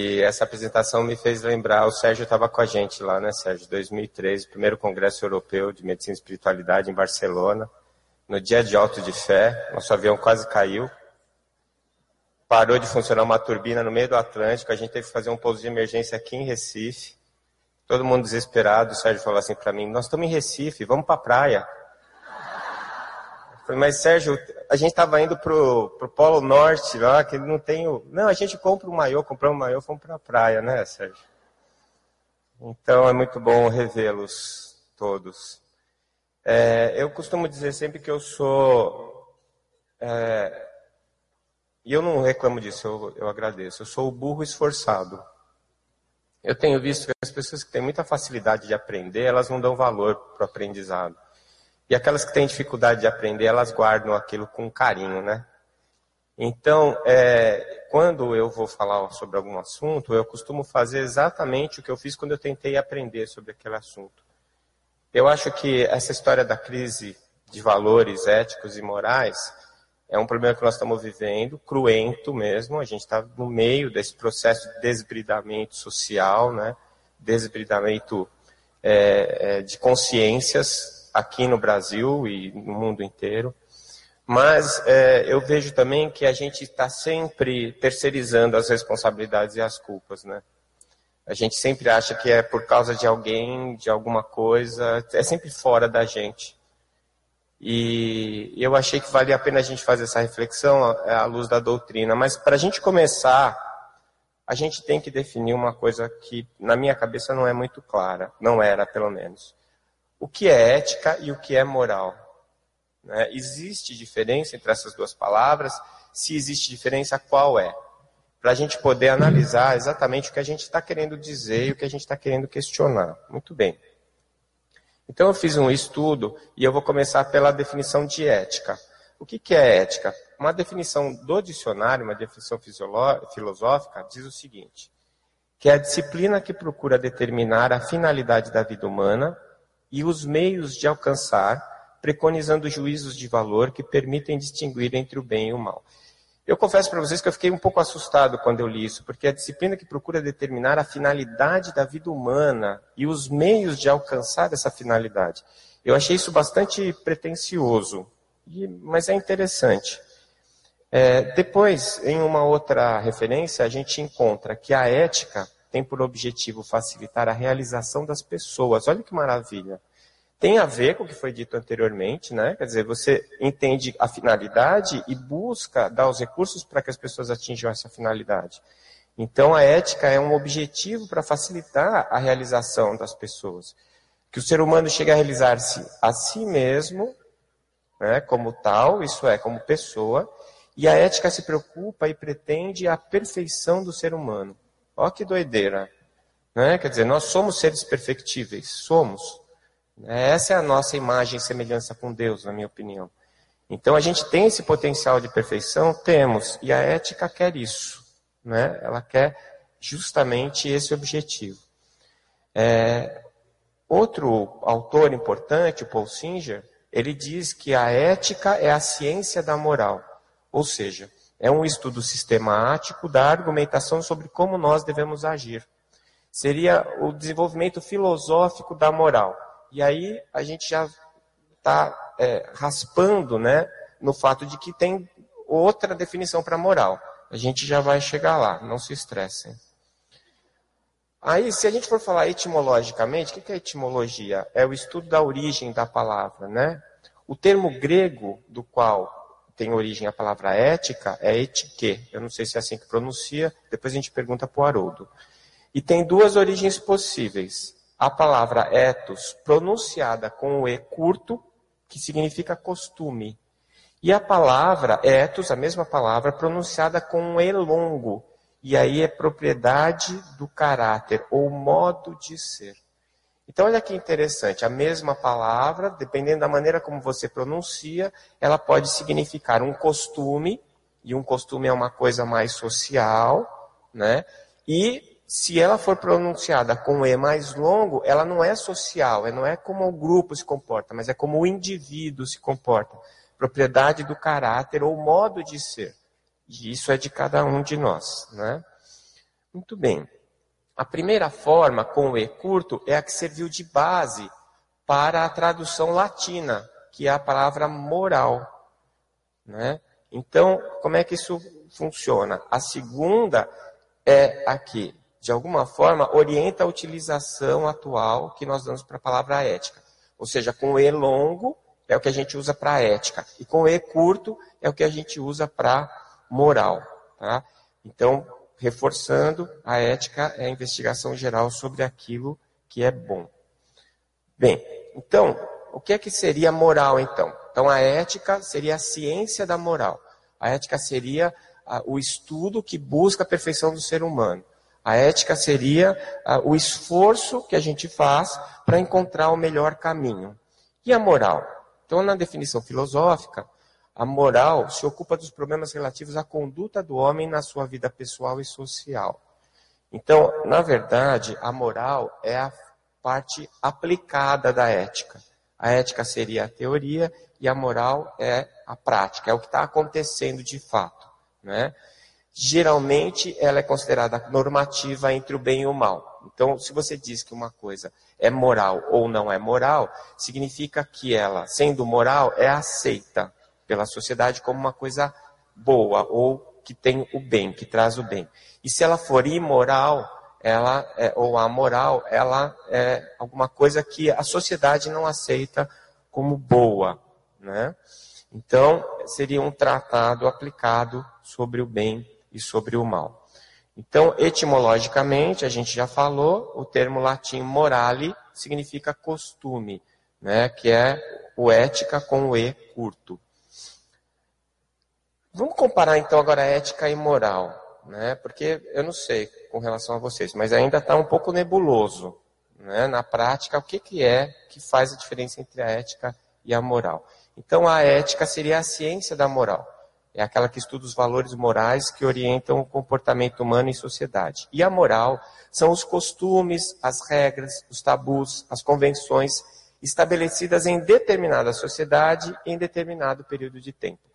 E essa apresentação me fez lembrar, o Sérgio estava com a gente lá, né, Sérgio? 2013, primeiro Congresso Europeu de Medicina e Espiritualidade em Barcelona. No dia de alto de fé, nosso avião quase caiu. Parou de funcionar uma turbina no meio do Atlântico, a gente teve que fazer um pouso de emergência aqui em Recife. Todo mundo desesperado, o Sérgio falou assim para mim, nós estamos em Recife, vamos para a praia. Eu falei, mas Sérgio, a gente estava indo pro, pro Polo Norte lá, que não tem o... Não, a gente compra um maiô, compramos um maiô, fomos para a praia, né, Sérgio? Então é muito bom revê-los todos. É, eu costumo dizer sempre que eu sou... É, e eu não reclamo disso, eu, eu agradeço. Eu sou o burro esforçado. Eu tenho visto que as pessoas que têm muita facilidade de aprender, elas não dão valor para o aprendizado. E aquelas que têm dificuldade de aprender, elas guardam aquilo com carinho, né? Então, é, quando eu vou falar sobre algum assunto, eu costumo fazer exatamente o que eu fiz quando eu tentei aprender sobre aquele assunto. Eu acho que essa história da crise de valores éticos e morais é um problema que nós estamos vivendo, cruento mesmo. A gente está no meio desse processo de desbridamento social, né? desbridamento é, é, de consciências aqui no Brasil e no mundo inteiro. Mas é, eu vejo também que a gente está sempre terceirizando as responsabilidades e as culpas, né? A gente sempre acha que é por causa de alguém, de alguma coisa, é sempre fora da gente. E eu achei que valia a pena a gente fazer essa reflexão à luz da doutrina. Mas para a gente começar, a gente tem que definir uma coisa que na minha cabeça não é muito clara, não era pelo menos. O que é ética e o que é moral? Né? Existe diferença entre essas duas palavras? Se existe diferença, qual é? Para a gente poder analisar exatamente o que a gente está querendo dizer e o que a gente está querendo questionar. Muito bem. Então eu fiz um estudo e eu vou começar pela definição de ética. O que, que é ética? Uma definição do dicionário, uma definição filosófica, diz o seguinte: que é a disciplina que procura determinar a finalidade da vida humana e os meios de alcançar, preconizando juízos de valor que permitem distinguir entre o bem e o mal. Eu confesso para vocês que eu fiquei um pouco assustado quando eu li isso, porque é a disciplina que procura determinar a finalidade da vida humana e os meios de alcançar essa finalidade. Eu achei isso bastante pretensioso, mas é interessante. É, depois, em uma outra referência, a gente encontra que a ética tem por objetivo facilitar a realização das pessoas. Olha que maravilha tem a ver com o que foi dito anteriormente, né? Quer dizer, você entende a finalidade e busca dar os recursos para que as pessoas atinjam essa finalidade. Então, a ética é um objetivo para facilitar a realização das pessoas. Que o ser humano chegue a realizar-se a si mesmo, né, como tal, isso é, como pessoa, e a ética se preocupa e pretende a perfeição do ser humano. Ó que doideira. Né? Quer dizer, nós somos seres perfectíveis, somos. Essa é a nossa imagem e semelhança com Deus, na minha opinião. Então a gente tem esse potencial de perfeição? Temos. E a ética quer isso. Né? Ela quer justamente esse objetivo. É, outro autor importante, o Paul Singer, ele diz que a ética é a ciência da moral. Ou seja, é um estudo sistemático da argumentação sobre como nós devemos agir. Seria o desenvolvimento filosófico da moral. E aí a gente já está é, raspando né, no fato de que tem outra definição para moral. A gente já vai chegar lá, não se estressem. Aí, se a gente for falar etimologicamente, o que é etimologia? É o estudo da origem da palavra, né? O termo grego do qual tem origem a palavra ética é etique. Eu não sei se é assim que pronuncia, depois a gente pergunta para o Haroldo. E tem duas origens possíveis a palavra ethos pronunciada com o E curto, que significa costume. E a palavra ethos, a mesma palavra, pronunciada com um E longo. E aí é propriedade do caráter, ou modo de ser. Então, olha que interessante, a mesma palavra, dependendo da maneira como você pronuncia, ela pode significar um costume, e um costume é uma coisa mais social, né? E se ela for pronunciada com E mais longo, ela não é social, não é como o grupo se comporta, mas é como o indivíduo se comporta. Propriedade do caráter ou modo de ser. E isso é de cada um de nós. Né? Muito bem. A primeira forma, com o E curto, é a que serviu de base para a tradução latina, que é a palavra moral. Né? Então, como é que isso funciona? A segunda é aqui, de alguma forma, orienta a utilização atual que nós damos para a palavra ética. Ou seja, com o E longo é o que a gente usa para ética, e com o E curto é o que a gente usa para moral. Tá? Então, reforçando, a ética é a investigação geral sobre aquilo que é bom. Bem, então, o que é que seria moral então? Então, a ética seria a ciência da moral. A ética seria o estudo que busca a perfeição do ser humano. A ética seria o esforço que a gente faz para encontrar o melhor caminho. E a moral? Então, na definição filosófica, a moral se ocupa dos problemas relativos à conduta do homem na sua vida pessoal e social. Então, na verdade, a moral é a parte aplicada da ética. A ética seria a teoria e a moral é a prática, é o que está acontecendo de fato. Né? Geralmente, ela é considerada normativa entre o bem e o mal. Então, se você diz que uma coisa é moral ou não é moral, significa que ela, sendo moral, é aceita pela sociedade como uma coisa boa ou que tem o bem, que traz o bem. E se ela for imoral, ela é, ou amoral, ela é alguma coisa que a sociedade não aceita como boa, né? Então, seria um tratado aplicado sobre o bem e sobre o mal. Então, etimologicamente, a gente já falou, o termo latim morale significa costume, né? Que é o ética com o e curto. Vamos comparar então agora ética e moral, né? Porque eu não sei com relação a vocês, mas ainda está um pouco nebuloso, né? Na prática, o que, que é que faz a diferença entre a ética e a moral? Então, a ética seria a ciência da moral. É aquela que estuda os valores morais que orientam o comportamento humano em sociedade. E a moral são os costumes, as regras, os tabus, as convenções estabelecidas em determinada sociedade em determinado período de tempo.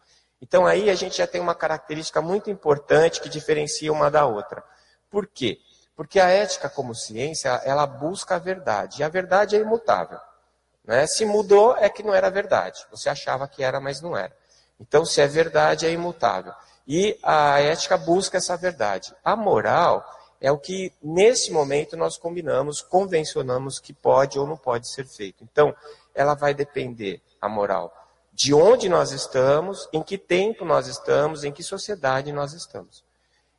Então aí a gente já tem uma característica muito importante que diferencia uma da outra. Por quê? Porque a ética como ciência, ela busca a verdade. E a verdade é imutável. Né? Se mudou, é que não era verdade. Você achava que era, mas não era. Então, se é verdade, é imutável. E a ética busca essa verdade. A moral é o que, nesse momento, nós combinamos, convencionamos que pode ou não pode ser feito. Então, ela vai depender, a moral, de onde nós estamos, em que tempo nós estamos, em que sociedade nós estamos.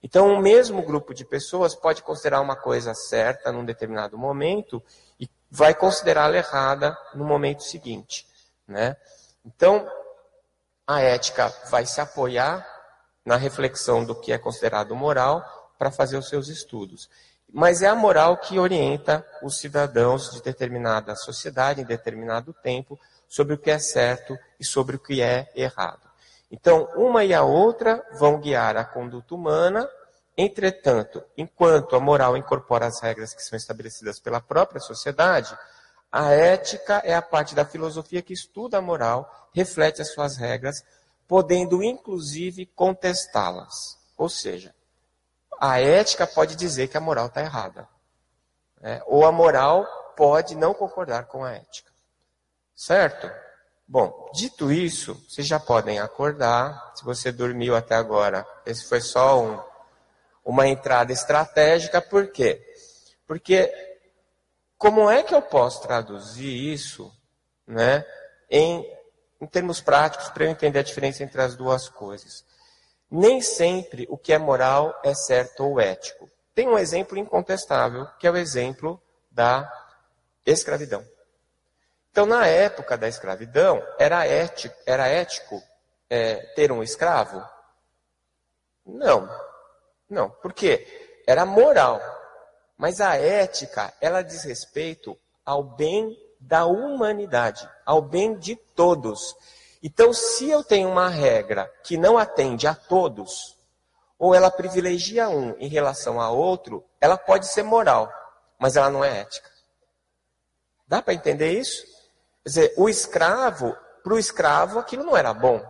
Então, o mesmo grupo de pessoas pode considerar uma coisa certa num determinado momento e vai considerá-la errada no momento seguinte. Né? Então, a ética vai se apoiar na reflexão do que é considerado moral para fazer os seus estudos. Mas é a moral que orienta os cidadãos de determinada sociedade, em determinado tempo, sobre o que é certo e sobre o que é errado. Então, uma e a outra vão guiar a conduta humana, entretanto, enquanto a moral incorpora as regras que são estabelecidas pela própria sociedade, a ética é a parte da filosofia que estuda a moral, reflete as suas regras, podendo inclusive contestá-las. Ou seja, a ética pode dizer que a moral está errada. Né? Ou a moral pode não concordar com a ética. Certo? Bom, dito isso, vocês já podem acordar. Se você dormiu até agora, esse foi só um, uma entrada estratégica. Por quê? Porque como é que eu posso traduzir isso né, em, em termos práticos para eu entender a diferença entre as duas coisas? Nem sempre o que é moral é certo ou ético. Tem um exemplo incontestável, que é o exemplo da escravidão. Então, na época da escravidão, era ético, era ético é, ter um escravo? Não. Não. Por quê? Era moral. Mas a ética, ela diz respeito ao bem da humanidade, ao bem de todos. Então, se eu tenho uma regra que não atende a todos, ou ela privilegia um em relação a outro, ela pode ser moral, mas ela não é ética. Dá para entender isso? Quer dizer, o escravo, para o escravo, aquilo não era bom.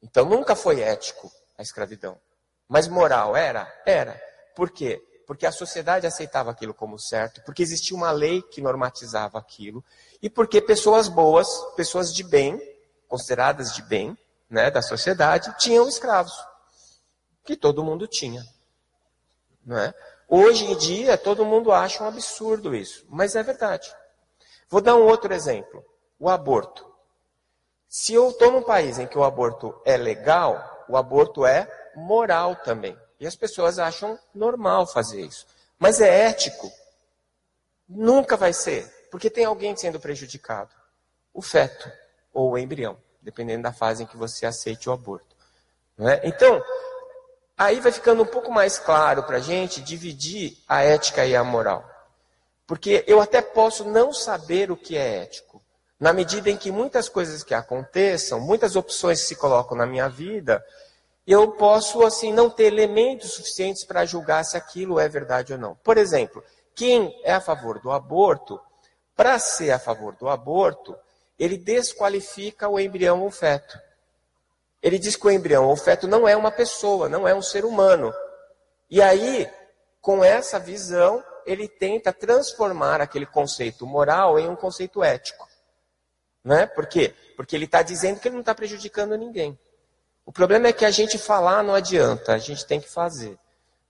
Então nunca foi ético a escravidão. Mas moral era? Era. Por quê? Porque a sociedade aceitava aquilo como certo, porque existia uma lei que normatizava aquilo, e porque pessoas boas, pessoas de bem, consideradas de bem, né, da sociedade, tinham escravos. Que todo mundo tinha. Não é? Hoje em dia, todo mundo acha um absurdo isso, mas é verdade. Vou dar um outro exemplo: o aborto. Se eu estou num país em que o aborto é legal, o aborto é moral também. E as pessoas acham normal fazer isso. Mas é ético? Nunca vai ser, porque tem alguém sendo prejudicado. O feto ou o embrião, dependendo da fase em que você aceite o aborto. É? Então, aí vai ficando um pouco mais claro para a gente dividir a ética e a moral. Porque eu até posso não saber o que é ético. Na medida em que muitas coisas que aconteçam, muitas opções se colocam na minha vida, eu posso assim não ter elementos suficientes para julgar se aquilo é verdade ou não. Por exemplo, quem é a favor do aborto, para ser a favor do aborto, ele desqualifica o embrião ou o feto. Ele diz que o embrião ou o feto não é uma pessoa, não é um ser humano. E aí, com essa visão, ele tenta transformar aquele conceito moral em um conceito ético. Né? Por quê? Porque ele está dizendo que ele não está prejudicando ninguém. O problema é que a gente falar não adianta, a gente tem que fazer.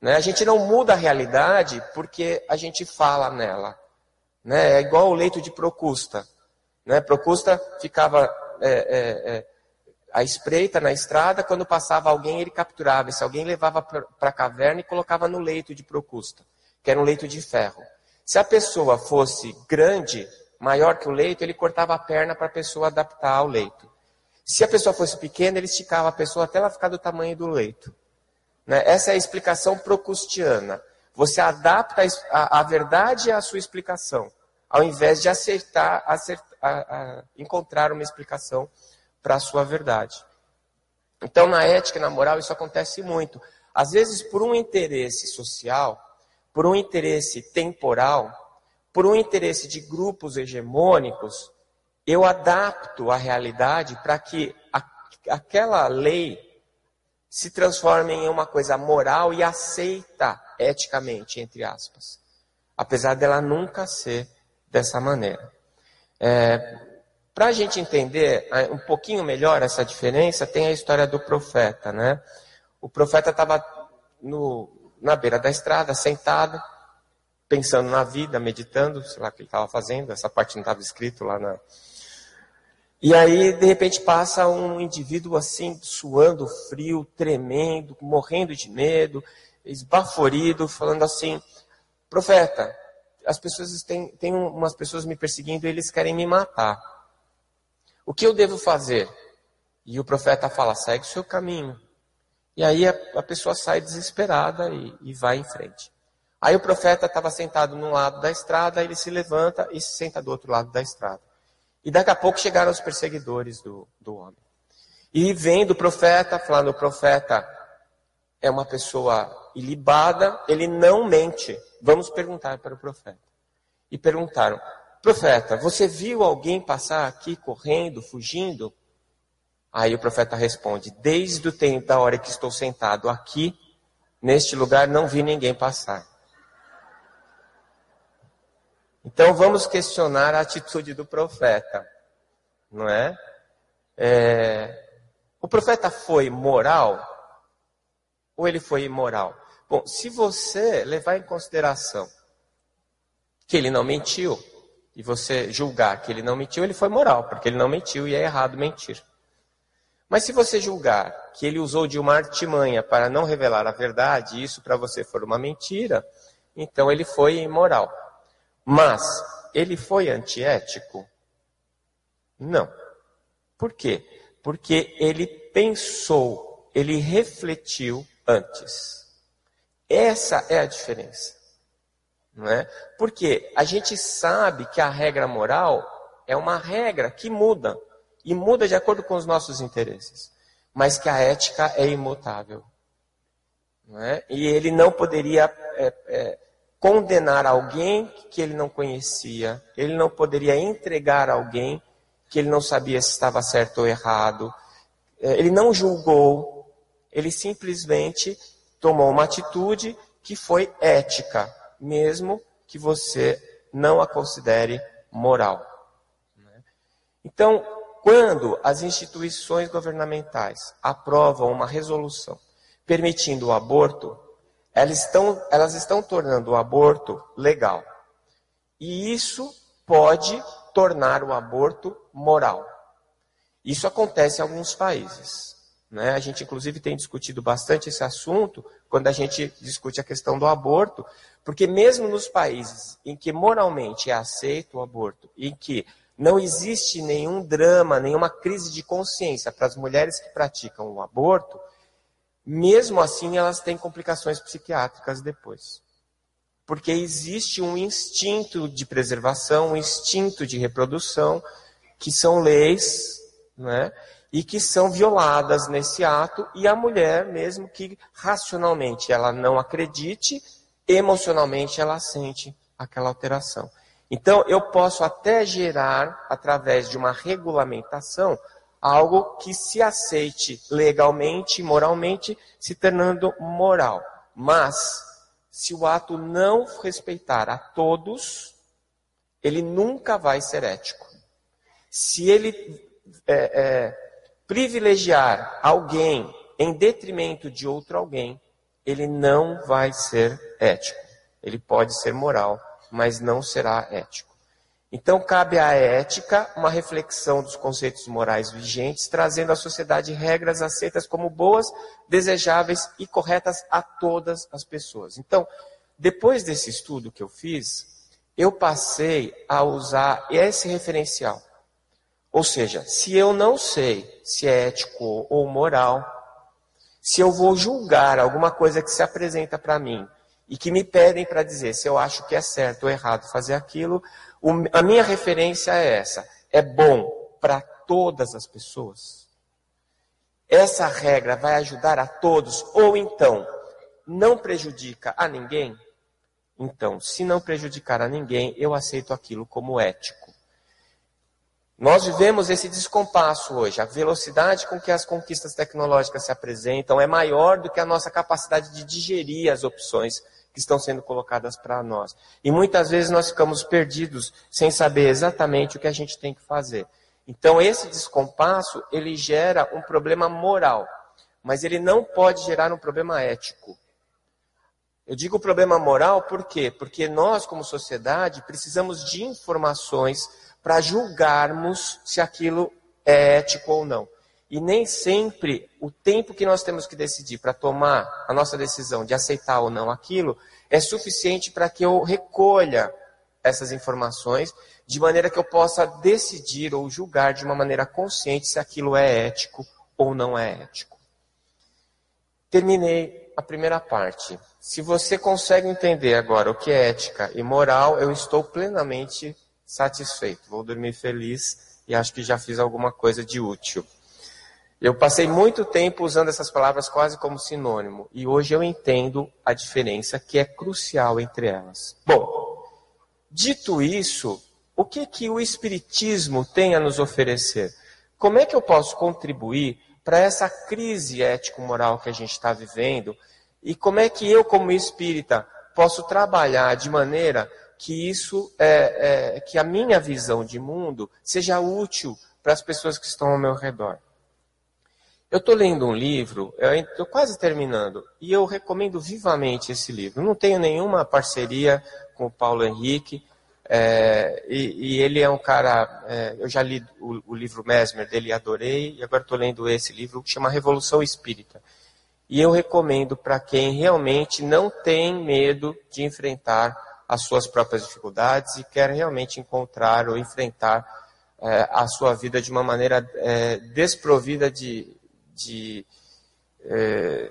Né? A gente não muda a realidade porque a gente fala nela. Né? É igual o leito de Procusta. Né? Procusta ficava é, é, é, à espreita na estrada, quando passava alguém ele capturava. Esse alguém levava para a caverna e colocava no leito de Procusta, que era um leito de ferro. Se a pessoa fosse grande, maior que o leito, ele cortava a perna para a pessoa adaptar ao leito. Se a pessoa fosse pequena, ele esticava a pessoa até ela ficar do tamanho do leito. Né? Essa é a explicação procustiana. Você adapta a, a, verdade à sua explicação, ao invés de acertar, acertar a, encontrar uma explicação para a sua verdade. Então, na ética e na moral, isso acontece muito. Às vezes, por um interesse social, por um interesse temporal, por um interesse de grupos hegemônicos, eu adapto a realidade para que a, aquela lei se transforme em uma coisa moral e aceita eticamente, entre aspas. Apesar dela nunca ser dessa maneira. É, para a gente entender é, um pouquinho melhor essa diferença, tem a história do profeta. Né? O profeta estava na beira da estrada, sentado, pensando na vida, meditando, sei lá o que ele estava fazendo, essa parte não estava escrito lá na, e aí, de repente, passa um indivíduo assim, suando frio, tremendo, morrendo de medo, esbaforido, falando assim: Profeta, as pessoas têm, têm umas pessoas me perseguindo eles querem me matar. O que eu devo fazer? E o profeta fala: segue o seu caminho. E aí a, a pessoa sai desesperada e, e vai em frente. Aí o profeta estava sentado num lado da estrada, ele se levanta e se senta do outro lado da estrada. E daqui a pouco chegaram os perseguidores do, do homem. E vendo o profeta, falando: o profeta é uma pessoa ilibada, ele não mente. Vamos perguntar para o profeta. E perguntaram: Profeta, você viu alguém passar aqui correndo, fugindo? Aí o profeta responde: Desde o tempo da hora que estou sentado aqui, neste lugar, não vi ninguém passar. Então vamos questionar a atitude do profeta, não é? é? O profeta foi moral ou ele foi imoral? Bom, se você levar em consideração que ele não mentiu e você julgar que ele não mentiu, ele foi moral, porque ele não mentiu e é errado mentir. Mas se você julgar que ele usou de uma artimanha para não revelar a verdade, e isso para você for uma mentira, então ele foi imoral. Mas ele foi antiético? Não. Por quê? Porque ele pensou, ele refletiu antes. Essa é a diferença. Não é? Porque a gente sabe que a regra moral é uma regra que muda e muda de acordo com os nossos interesses, mas que a ética é imutável. É? E ele não poderia é, é, condenar alguém que ele não conhecia, ele não poderia entregar alguém que ele não sabia se estava certo ou errado, é, ele não julgou, ele simplesmente tomou uma atitude que foi ética, mesmo que você não a considere moral. Então, quando as instituições governamentais aprovam uma resolução permitindo o aborto, elas estão, elas estão tornando o aborto legal. E isso pode tornar o aborto moral. Isso acontece em alguns países. Né? A gente, inclusive, tem discutido bastante esse assunto quando a gente discute a questão do aborto, porque mesmo nos países em que moralmente é aceito o aborto, em que não existe nenhum drama, nenhuma crise de consciência para as mulheres que praticam o aborto, mesmo assim elas têm complicações psiquiátricas depois. Porque existe um instinto de preservação, um instinto de reprodução, que são leis, né? e que são violadas nesse ato, e a mulher, mesmo que racionalmente ela não acredite, emocionalmente ela sente aquela alteração. Então, eu posso até gerar, através de uma regulamentação, algo que se aceite legalmente, moralmente, se tornando moral. Mas, se o ato não respeitar a todos, ele nunca vai ser ético. Se ele é, é, privilegiar alguém em detrimento de outro alguém, ele não vai ser ético. Ele pode ser moral, mas não será ético. Então, cabe à ética uma reflexão dos conceitos morais vigentes, trazendo à sociedade regras aceitas como boas, desejáveis e corretas a todas as pessoas. Então, depois desse estudo que eu fiz, eu passei a usar esse referencial. Ou seja, se eu não sei se é ético ou moral, se eu vou julgar alguma coisa que se apresenta para mim e que me pedem para dizer se eu acho que é certo ou errado fazer aquilo, a minha referência é essa: é bom para todas as pessoas? Essa regra vai ajudar a todos ou então não prejudica a ninguém? Então, se não prejudicar a ninguém, eu aceito aquilo como ético. Nós vivemos esse descompasso hoje. A velocidade com que as conquistas tecnológicas se apresentam é maior do que a nossa capacidade de digerir as opções que estão sendo colocadas para nós. E muitas vezes nós ficamos perdidos sem saber exatamente o que a gente tem que fazer. Então esse descompasso, ele gera um problema moral, mas ele não pode gerar um problema ético. Eu digo problema moral por quê? Porque nós, como sociedade, precisamos de informações para julgarmos se aquilo é ético ou não. E nem sempre o tempo que nós temos que decidir para tomar a nossa decisão de aceitar ou não aquilo é suficiente para que eu recolha essas informações de maneira que eu possa decidir ou julgar de uma maneira consciente se aquilo é ético ou não é ético. Terminei a primeira parte. Se você consegue entender agora o que é ética e moral, eu estou plenamente satisfeito, vou dormir feliz e acho que já fiz alguma coisa de útil. Eu passei muito tempo usando essas palavras quase como sinônimo e hoje eu entendo a diferença que é crucial entre elas. Bom, dito isso, o que que o espiritismo tem a nos oferecer? Como é que eu posso contribuir para essa crise ético-moral que a gente está vivendo? E como é que eu, como espírita, posso trabalhar de maneira que isso, é, é, que a minha visão de mundo seja útil para as pessoas que estão ao meu redor. Eu estou lendo um livro, estou quase terminando, e eu recomendo vivamente esse livro. Não tenho nenhuma parceria com o Paulo Henrique, é, e, e, ele é um cara. É, eu já li o, o, livro Mesmer dele adorei, e agora estou lendo esse livro que chama Revolução Espírita. E eu recomendo para quem realmente não tem medo de enfrentar as suas próprias dificuldades e quer realmente encontrar ou enfrentar é, a sua vida de uma maneira é, desprovida de, de é,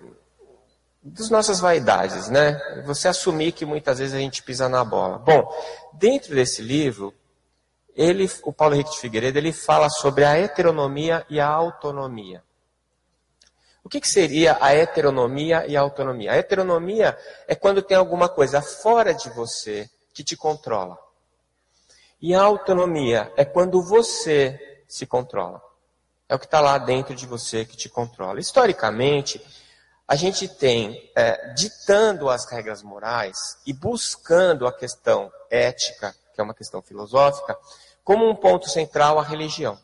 das nossas vaidades, né? Você assumir que muitas vezes a gente pisa na bola. Bom, dentro desse livro, ele, o Paulo Henrique de Figueiredo, ele fala sobre a heteronomia e a autonomia. O que, que, seria a heteronomia e a autonomia? A heteronomia é quando tem alguma coisa fora de você que te controla. E a autonomia é quando você se controla. É o que está lá dentro de você que te controla. Historicamente, a gente tem, é, ditando as regras morais e buscando a questão ética, que é uma questão filosófica, como um ponto central a religião.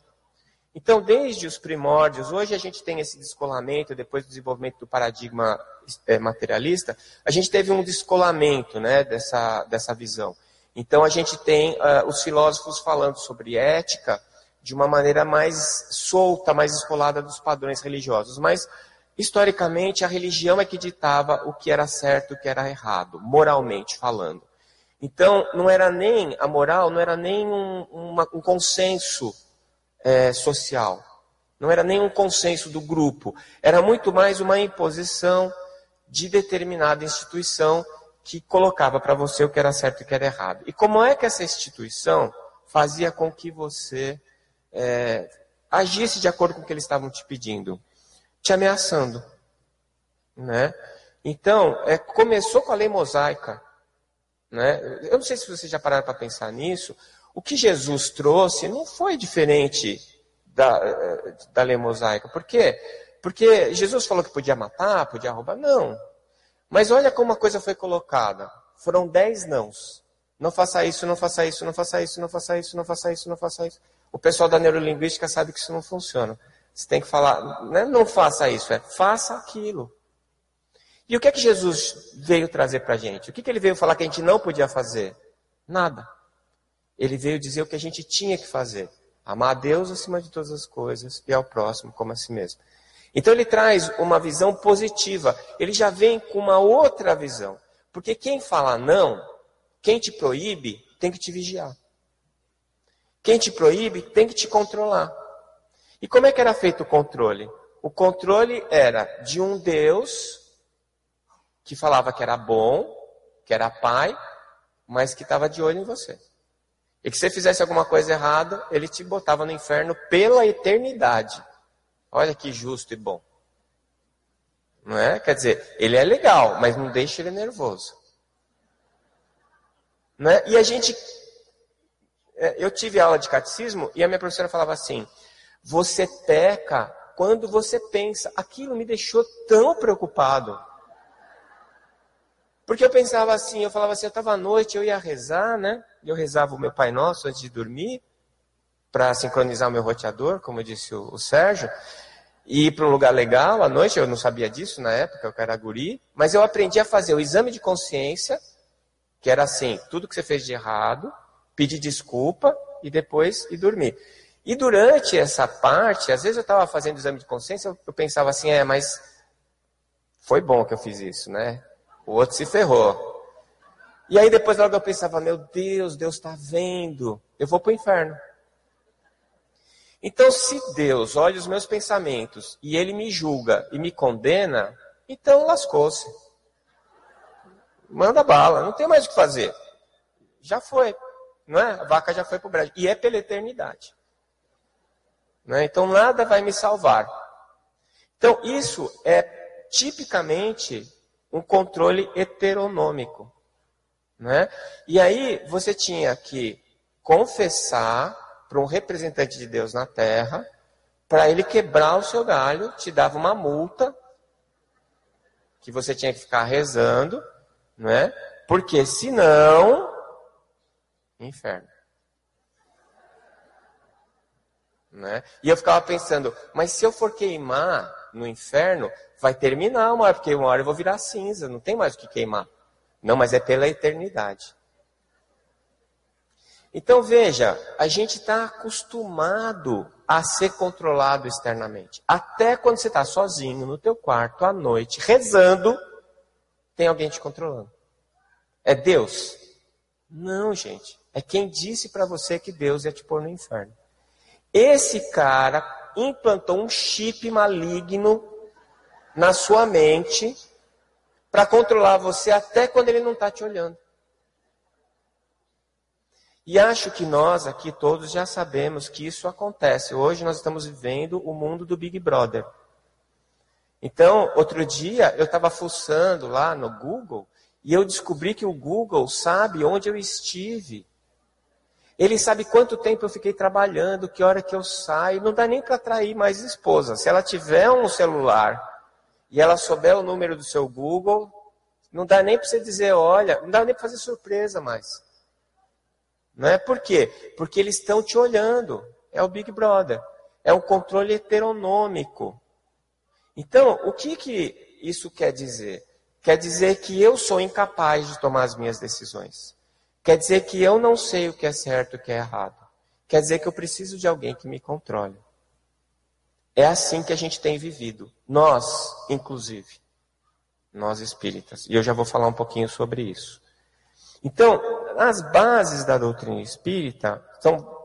Então, desde os primórdios, hoje a gente tem esse descolamento, depois do desenvolvimento do paradigma é, materialista, a gente teve um descolamento né, dessa, dessa visão. Então, a gente tem uh, os filósofos falando sobre ética de uma maneira mais solta, mais escolada dos padrões religiosos. Mas, historicamente, a religião é que ditava o que era certo e o que era errado, moralmente falando. Então, não era nem, a moral não era nem um, uma, um consenso é, social. Não era nem um consenso do grupo. Era muito mais uma imposição de determinada instituição que colocava para você o que era certo e o que era errado. E como é que essa instituição fazia com que você é, agisse de acordo com o que eles estavam te pedindo? Te ameaçando. Né? Então, é, começou com a lei mosaica. Né? Eu não sei se vocês já pararam para pensar nisso. O que Jesus trouxe não foi diferente da, da lei mosaica. Por quê? Porque Jesus falou que podia matar, podia roubar. Não. Mas olha como a coisa foi colocada. Foram dez nãos. Não faça isso, não faça isso, não faça isso, não faça isso, não faça isso, não faça isso. O pessoal da neurolinguística sabe que isso não funciona. Você tem que falar, não, é não faça isso, é faça aquilo. E o que é que Jesus veio trazer para a gente? O que, que ele veio falar que a gente não podia fazer? Nada. Ele veio dizer o que a gente tinha que fazer. Amar a Deus acima de todas as coisas e ao próximo como a si mesmo. Então ele traz uma visão positiva. Ele já vem com uma outra visão. Porque quem fala não, quem te proíbe, tem que te vigiar. Quem te proíbe tem que te controlar. E como é que era feito o controle? O controle era de um Deus que falava que era bom, que era pai, mas que estava de olho em você. E que se você fizesse alguma coisa errada, ele te botava no inferno pela eternidade. Olha que justo e bom. Não é? Quer dizer, ele é legal, mas não deixa ele nervoso. Não é? E a gente. É, eu tive aula de catecismo e a minha professora falava assim: você peca quando você pensa. Aquilo me deixou tão preocupado. Porque eu pensava assim, eu falava assim, eu estava à noite, eu ia rezar, né? Eu rezava o meu Pai Nosso antes de dormir, para sincronizar o meu roteador, como disse o, o Sérgio, e ir para um lugar legal à noite, eu não sabia disso na época, eu era guri, mas eu aprendi a fazer o exame de consciência, que era assim, tudo que você fez de errado, pedir desculpa e depois ir dormir. E durante essa parte, às vezes eu estava fazendo exame de consciência, eu, pensava assim, é, mas foi bom que eu fiz isso, né? O outro se ferrou. E aí depois logo eu pensava, meu Deus, Deus está vendo, eu vou para o inferno. Então, se Deus olha os meus pensamentos e ele me julga e me condena, então lascou-se. Manda bala, não tem mais o que fazer. Já foi, não é? A vaca já foi para o brejo. E é pela eternidade. É? Então, nada vai me salvar. Então, isso é tipicamente um controle heteronômico. Né? E aí você tinha que confessar para um representante de Deus na terra, para ele quebrar o seu galho, te dava uma multa, que você tinha que ficar rezando, né? porque senão, inferno. Né? E eu ficava pensando, mas se eu for queimar no inferno, vai terminar uma hora, porque uma hora eu vou virar cinza, não tem mais o que queimar. Não, mas é pela eternidade. Então veja, a gente está acostumado a ser controlado externamente. Até quando você está sozinho no teu quarto à noite, rezando, tem alguém te controlando. É Deus? Não, gente. É quem disse para você que Deus ia te pôr no inferno. Esse cara implantou um chip maligno na sua mente para controlar você até quando ele não está te olhando. E acho que nós aqui todos já sabemos que isso acontece. Hoje nós estamos vivendo o mundo do Big Brother. Então, outro dia eu estava fuçando lá no Google e eu descobri que o Google sabe onde eu estive. Ele sabe quanto tempo eu fiquei trabalhando, que hora que eu saio. Não dá nem para atrair mais esposa. Se ela tiver um celular e ela souber o número do seu Google, não dá nem para você dizer, olha, não dá nem para fazer surpresa mais. Não é por quê? Porque eles estão te olhando. É o Big Brother. É um controle heteronômico. Então, o que, que isso quer dizer? Quer dizer que eu sou incapaz de tomar as minhas decisões. Quer dizer que eu não sei o que é certo e o que é errado. Quer dizer que eu preciso de alguém que me controle. É assim que a gente tem vivido. Nós, inclusive. Nós espíritas. E eu já vou falar um pouquinho sobre isso. Então, as bases da doutrina espírita são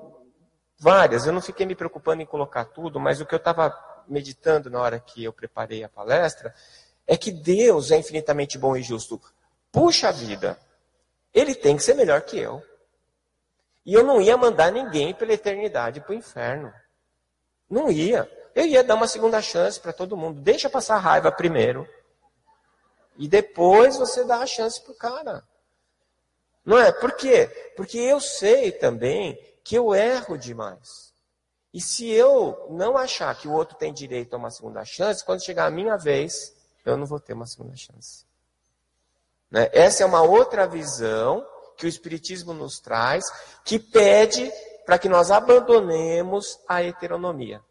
várias. Eu não fiquei me preocupando em colocar tudo, mas o que eu estava meditando na hora que eu preparei a palestra é que Deus é infinitamente bom e justo. Puxa vida, ele tem que ser melhor que eu. E eu não ia mandar ninguém pela eternidade para o inferno. Não ia. Eu ia dar uma segunda chance para todo mundo. Deixa passar raiva primeiro. E depois você dá a chance para o cara. Não é? Por quê? Porque eu sei também que eu erro demais. E se eu não achar que o outro tem direito a uma segunda chance, quando chegar a minha vez, eu não vou ter uma segunda chance. Né? Essa é uma outra visão que o Espiritismo nos traz, que pede para que nós abandonemos a heteronomia.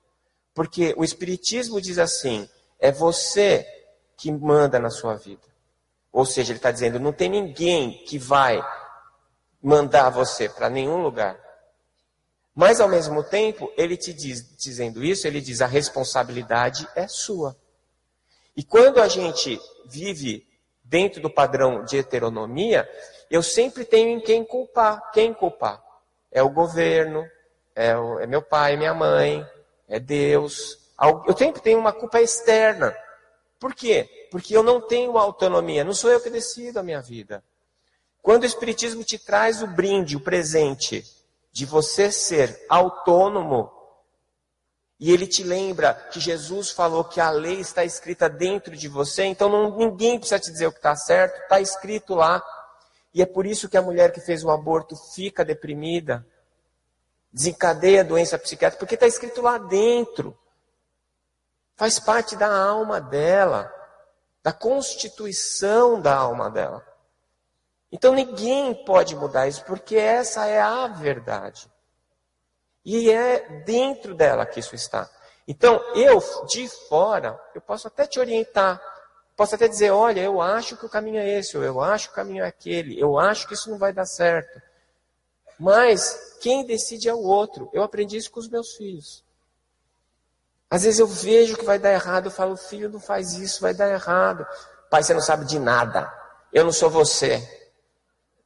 Porque o Espiritismo diz assim: é você que manda na sua vida. Ou seja, ele está dizendo: não tem ninguém que vai mandar você para nenhum lugar. Mas ao mesmo tempo, ele te diz, dizendo isso, ele diz: a responsabilidade é sua. E quando a gente vive dentro do padrão de heteronomia, eu sempre tenho em quem culpar. Quem culpar? É o governo, é, o, é meu pai, minha mãe, é Deus. Eu sempre tenho uma culpa externa. Por quê? Porque eu não tenho autonomia, não sou eu que decido a minha vida. Quando o Espiritismo te traz o brinde, o presente, de você ser autônomo, e ele te lembra que Jesus falou que a lei está escrita dentro de você, então não, ninguém precisa te dizer o que está certo, está escrito lá. E é por isso que a mulher que fez o aborto fica deprimida, desencadeia a doença psiquiátrica, porque está escrito lá dentro. Faz parte da alma dela, da constituição da alma dela. Então ninguém pode mudar isso, porque essa é a verdade. E é dentro dela que isso está. Então, eu, de fora, eu posso até te orientar. Posso até dizer, olha, eu acho que o caminho é esse, ou eu acho que o caminho é aquele, eu acho que isso não vai dar certo. Mas quem decide é o outro. Eu aprendi isso com os meus filhos. Às vezes eu vejo que vai dar errado, eu falo, filho, não faz isso, vai dar errado. Pai, você não sabe de nada. Eu não sou você.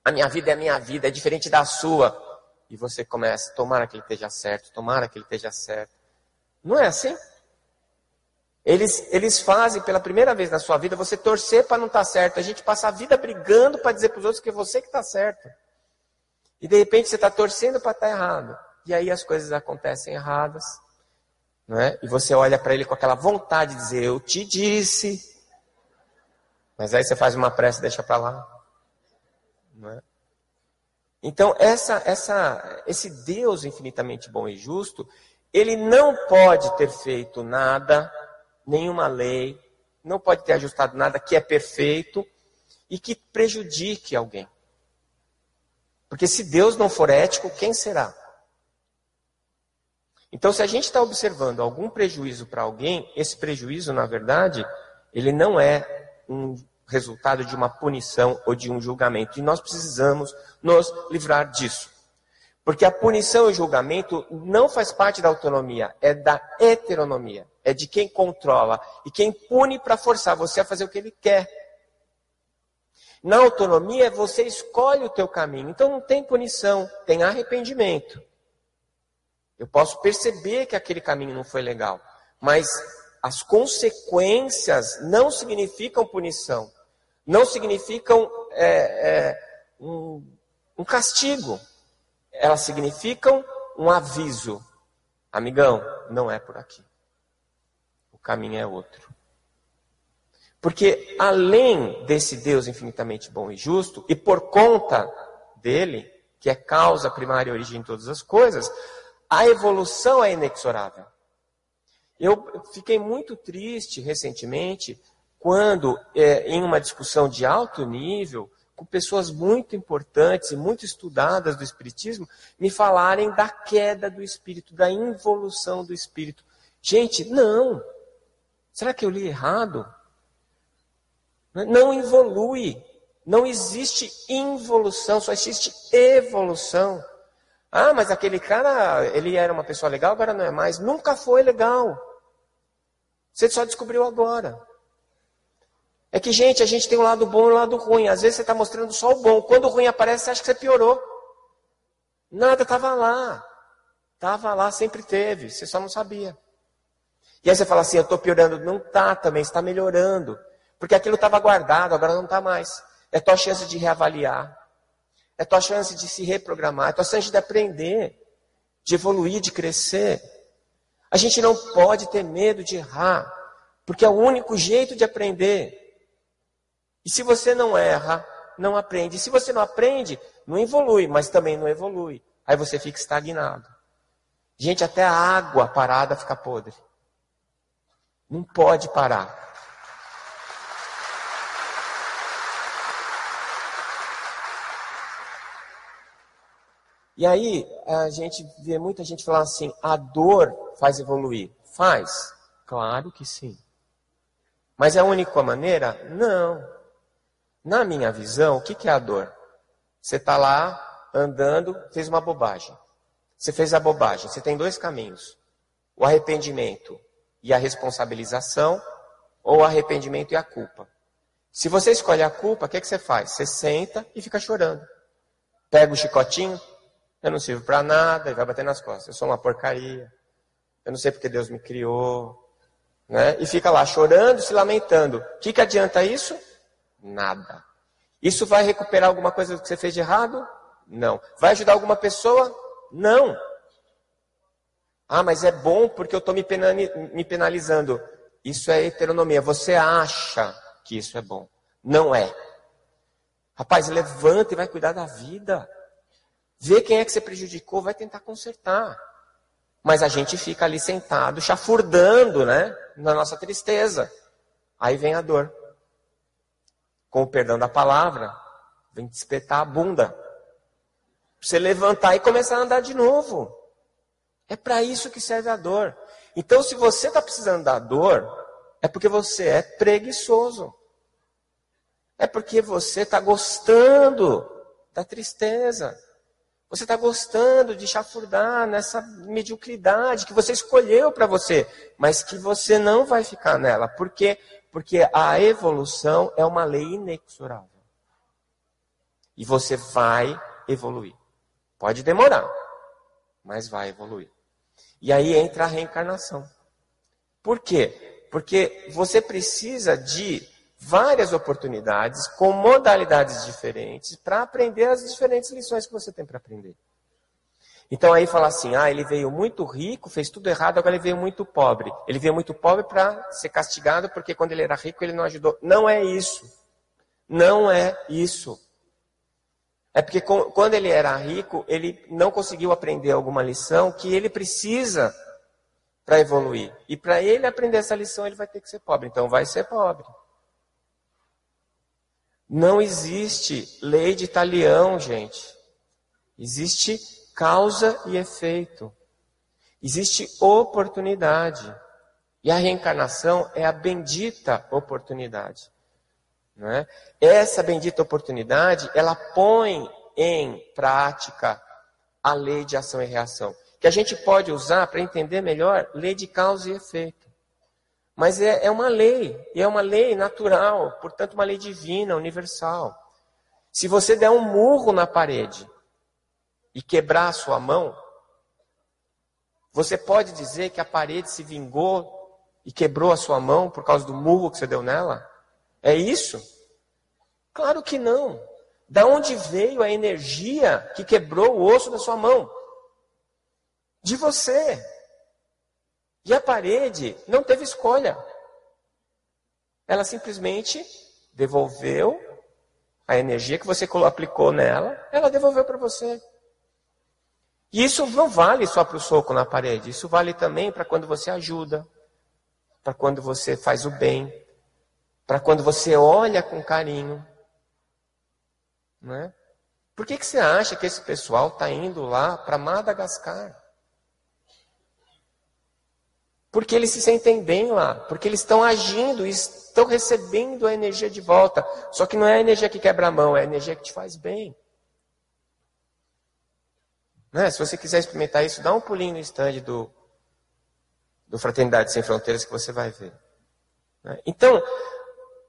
A minha vida é a minha vida, é diferente da sua e você começa, tomara que ele esteja certo, tomara que ele esteja certo. Não é assim? Eles, eles fazem pela primeira vez na sua vida você torcer para não estar tá certo. A gente passa a vida brigando para dizer para os outros que é você que está certo. E de repente você está torcendo para estar tá errado. E aí as coisas acontecem erradas. Não é? E você olha para ele com aquela vontade de dizer, eu te disse. Mas aí você faz uma prece e deixa para lá. Não é? Então, essa, essa, esse Deus infinitamente bom e justo, ele não pode ter feito nada, nenhuma lei, não pode ter ajustado nada que é perfeito e que prejudique alguém. Porque se Deus não for ético, quem será? Então, se a gente está observando algum prejuízo para alguém, esse prejuízo, na verdade, ele não é um resultado de uma punição ou de um julgamento. E nós precisamos nos livrar disso. Porque a punição e o julgamento não faz parte da autonomia, é da heteronomia. É de quem controla e quem pune para forçar você a fazer o que ele quer. Na autonomia, você escolhe o teu caminho. Então não tem punição, tem arrependimento. Eu posso perceber que aquele caminho não foi legal, mas as consequências não significam punição não significam é, é, um, um castigo. Elas significam um aviso. Amigão, não é por aqui. O caminho é outro. Porque além desse Deus infinitamente bom e justo, e por conta dele, que é causa primária e origem de todas as coisas, a evolução é inexorável. Eu fiquei muito triste recentemente quando, é, em uma discussão de alto nível, com pessoas muito importantes e muito estudadas do Espiritismo, me falarem da queda do espírito, da involução do espírito. Gente, não. Será que eu li errado? Não evolui. Não existe involução, só existe evolução. Ah, mas aquele cara, ele era uma pessoa legal, agora não é mais. Nunca foi legal. Você só descobriu agora. É que, gente, a gente tem um lado bom e um lado ruim. Às vezes você está mostrando só o bom. Quando o ruim aparece, você acha que você piorou. Nada estava lá. Estava lá, sempre teve. Você só não sabia. E aí você fala assim, eu estou piorando. Não está também, está melhorando. Porque aquilo estava guardado, agora não está mais. É tua chance de reavaliar. É tua chance de se reprogramar. É tua chance de aprender, de evoluir, de crescer. A gente não pode ter medo de errar. Porque é o único jeito de aprender. E se você não erra, não aprende. E se você não aprende, não evolui, mas também não evolui. Aí você fica estagnado. Gente, até a água parada fica podre. Não pode parar. E aí a gente vê muita gente falar assim: a dor faz evoluir. Faz? Claro que sim. Mas é a única maneira? Não. Na minha visão, o que é a dor? Você está lá andando, fez uma bobagem. Você fez a bobagem. Você tem dois caminhos: o arrependimento e a responsabilização, ou o arrependimento e a culpa. Se você escolhe a culpa, o que, que você faz? Você senta e fica chorando. Pega o chicotinho, eu não sirvo para nada, e vai bater nas costas. Eu sou uma porcaria. Eu não sei porque Deus me criou. Né? E fica lá chorando, se lamentando. O que, que adianta isso? Nada. Isso vai recuperar alguma coisa que você fez de errado? Não. Vai ajudar alguma pessoa? Não. Ah, mas é bom porque eu estou me, penalizando. Isso é heteronomia. Você acha que isso é bom. Não é. Rapaz, levanta e vai cuidar da vida. Vê quem é que você prejudicou, vai tentar consertar. Mas a gente fica ali sentado, chafurdando, né? Na nossa tristeza. Aí vem a dor com o perdão da palavra, vem te espetar a bunda. Você levantar e começar a andar de novo. É para isso que serve a dor. Então, se você está precisando da dor, é porque você é preguiçoso. É porque você está gostando da tristeza. Você está gostando de chafurdar nessa mediocridade que você escolheu para você, mas que você não vai ficar nela. Por quê? Porque a evolução é uma lei inexorável. E você vai evoluir. Pode demorar, mas vai evoluir. E aí entra a reencarnação. Por quê? Porque você precisa de várias oportunidades com modalidades diferentes para aprender as diferentes lições que você tem para aprender. Então aí fala assim: ah, ele veio muito rico, fez tudo errado, agora ele veio muito pobre. Ele veio muito pobre para ser castigado porque quando ele era rico ele não ajudou. Não é isso. Não é isso. É porque quando ele era rico, ele não conseguiu aprender alguma lição que ele precisa para evoluir. E para ele aprender essa lição, ele vai ter que ser pobre. Então vai ser pobre. Não existe lei de talião, gente. Existe causa e efeito. Existe oportunidade. E a reencarnação é a bendita oportunidade. Não é? Essa bendita oportunidade, ela põe em prática a lei de ação e reação, que a gente pode usar para entender melhor lei de causa e efeito. Mas é, é uma lei, e é uma lei natural, portanto, uma lei divina, universal. Se você der um murro na parede e quebrar a sua mão, você pode dizer que a parede se vingou e quebrou a sua mão por causa do murro que você deu nela? É isso? Claro que não. Da onde veio a energia que quebrou o osso da sua mão? De você. E a parede não teve escolha. Ela simplesmente devolveu a energia que você aplicou nela, ela devolveu para você. E isso não vale só para o soco na parede, isso vale também para quando você ajuda, para quando você faz o bem, para quando você olha com carinho. Né? Por que, que você acha que esse pessoal está indo lá para Madagascar? Porque eles se sentem bem lá, porque eles estão agindo, estão recebendo a energia de volta. Só que não é a energia que quebra a mão, é a energia que te faz bem. Né? Se você quiser experimentar isso, dá um pulinho no stand do, do Fraternidade Sem Fronteiras que você vai ver. Né? Então,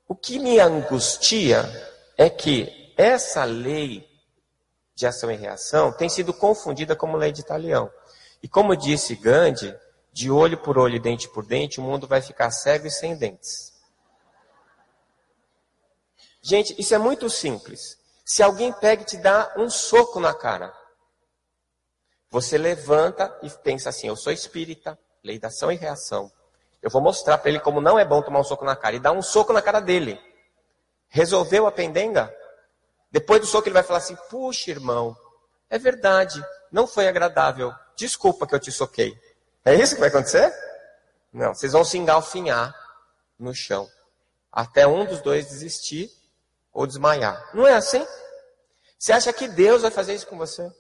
o que me angustia é que essa lei de ação e reação tem sido confundida como lei de Italião. E como disse Gandhi, de olho por olho, dente por dente, o mundo vai ficar cego e sem dentes. Gente, isso é muito simples. Se alguém pega e te dá um soco na cara, você levanta e pensa assim: eu sou espírita, lei da ação e reação. Eu vou mostrar para ele como não é bom tomar um soco na cara. E dá um soco na cara dele. Resolveu a pendenga? Depois do soco ele vai falar assim: puxa, irmão, é verdade, não foi agradável. Desculpa que eu te soquei. É isso que vai acontecer? Não, vocês vão se engalfinhar no chão. Até um dos dois desistir ou desmaiar. Não é assim? Você acha que Deus vai fazer isso com você?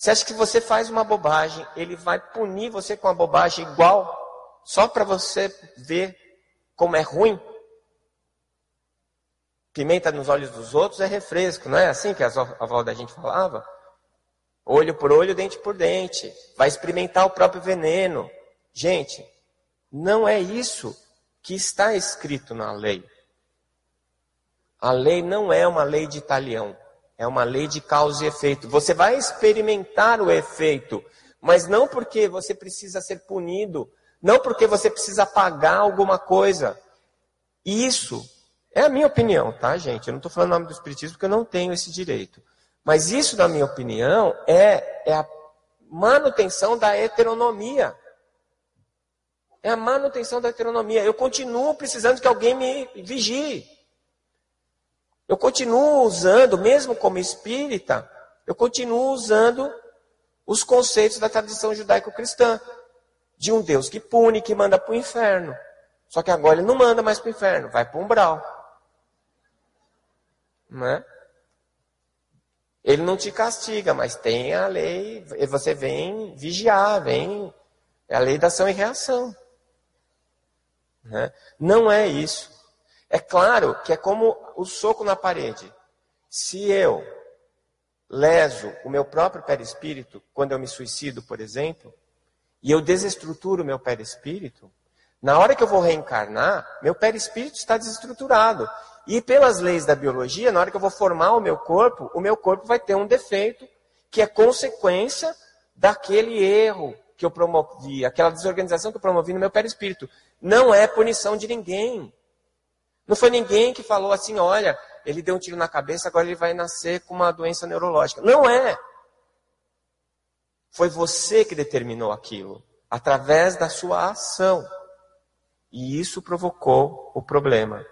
Você acha que você faz uma bobagem, ele vai punir você com uma bobagem igual, só para você ver como é ruim? Pimenta nos olhos dos outros é refresco, não é assim que a avó da gente falava? Olho por olho, dente por dente. Vai experimentar o próprio veneno. Gente, não é isso que está escrito na lei. A lei não é uma lei de italião. É uma lei de causa e efeito. Você vai experimentar o efeito, mas não porque você precisa ser punido, não porque você precisa pagar alguma coisa. Isso é a minha opinião, tá, gente? Eu não estou falando o nome do Espiritismo porque eu não tenho esse direito. Mas isso, na minha opinião, é, é a manutenção da heteronomia. É a manutenção da heteronomia. Eu continuo precisando que alguém me vigie. Eu continuo usando, mesmo como espírita, eu continuo usando os conceitos da tradição judaico-cristã. De um Deus que pune, que manda para o inferno. Só que agora ele não manda mais para o inferno, vai para o umbral. Não é? Ele não te castiga, mas tem a lei, você vem vigiar, vem. É a lei da ação e reação. Né? Não é isso. É claro que é como o soco na parede. Se eu leso o meu próprio perispírito, quando eu me suicido, por exemplo, e eu desestruturo o meu perispírito, na hora que eu vou reencarnar, meu perispírito está desestruturado. E pelas leis da biologia, na hora que eu vou formar o meu corpo, o meu corpo vai ter um defeito que é consequência daquele erro que eu promovi, aquela desorganização que eu promovi no meu perispírito. Não é punição de ninguém. Não foi ninguém que falou assim, olha, ele deu um tiro na cabeça, agora ele vai nascer com uma doença neurológica. Não é. Foi você que determinou aquilo, através da sua ação. E isso provocou o problema.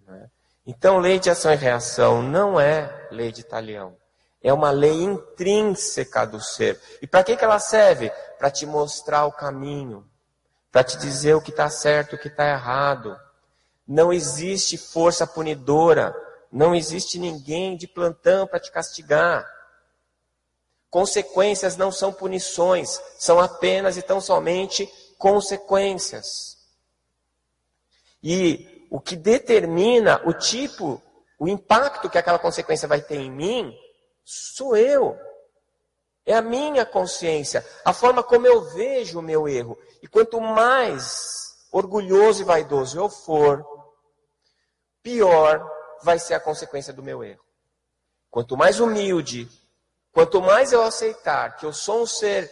Né? Então, lei de ação e reação não é lei de talião. É uma lei intrínseca do ser. E para que, que ela serve? Para te mostrar o caminho, para te dizer o que está certo, o que está errado, não existe força punidora. Não existe ninguém de plantão para te castigar. Consequências não são punições, são apenas e tão somente consequências. E o que determina o tipo, o impacto que aquela consequência vai ter em mim, sou eu. É a minha consciência, a forma como eu vejo o meu erro. E quanto mais orgulhoso e vaidoso eu for, pior vai ser a consequência do meu erro. Quanto mais humilde, quanto mais eu aceitar que eu sou um ser